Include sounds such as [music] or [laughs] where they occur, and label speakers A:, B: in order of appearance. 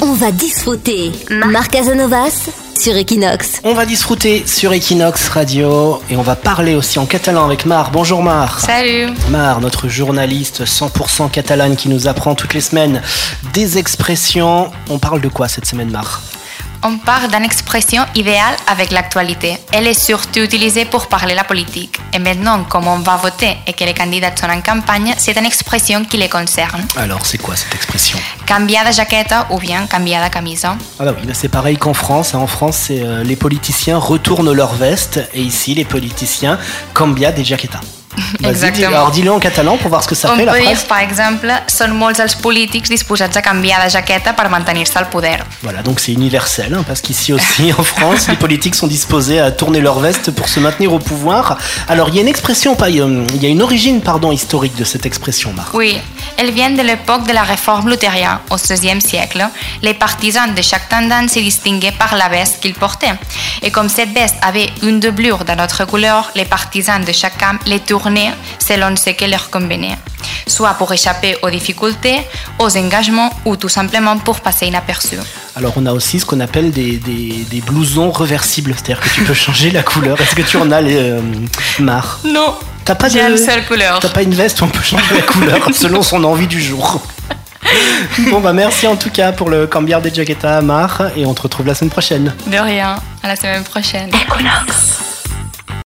A: On va disfruter. Marc Casanovas sur Equinox.
B: On va disfruter sur Equinox Radio et on va parler aussi en catalan avec Mar. Bonjour Mar.
C: Salut.
B: Mar, notre journaliste 100% catalane qui nous apprend toutes les semaines des expressions. On parle de quoi cette semaine Mar?
C: On parle d'une expression idéale avec l'actualité. Elle est surtout utilisée pour parler la politique. Et maintenant, comme on va voter et que les candidats sont en campagne, c'est une expression qui les concerne.
B: Alors, c'est quoi cette expression?
C: Cambiar de jaqueta ou bien cambiar de camisa?
B: Ah bah oui, c'est pareil qu'en France. En France, c'est euh, les politiciens retournent leur veste et ici, les politiciens cambia de jaqueta.
C: Exactement.
B: Alors dis-le en catalan pour voir ce que ça
C: On
B: fait la phrase.
C: per exemple, són molts els polítics disposats a canviar de jaqueta per mantenir-se al poder.
B: Voilà, donc c'est universel, hein, parce qu'ici aussi [laughs] en France, les politiques sont disposés à tourner leur veste pour se maintenir au pouvoir. Alors il y a une expression, il y a une origine pardon, historique de cette expression, Marc.
C: Oui, elle vient de l'époque de la réforme luthérienne, au XVIe siècle. Les partisans de chaque tendance se distinguaient par la veste qu'ils portaient. Et comme cette veste avait une doublure de notre couleur, les partisans de chaque camp les tournaient selon ce qui leur convenait, soit pour échapper aux difficultés, aux engagements ou tout simplement pour passer inaperçu.
B: Alors on a aussi ce qu'on appelle des, des, des blousons reversibles, c'est-à-dire que tu peux changer la couleur. Est-ce que tu en as les euh, Mar?
C: Non,
B: T'as pas de-
C: une seule couleur.
B: T'as pas une veste où on peut changer la couleur [laughs] selon son envie du jour. Bon bah merci en tout cas pour le cambiar de jaqueta Mar et on te retrouve la semaine prochaine.
C: De rien, à la semaine prochaine.
A: Equinox.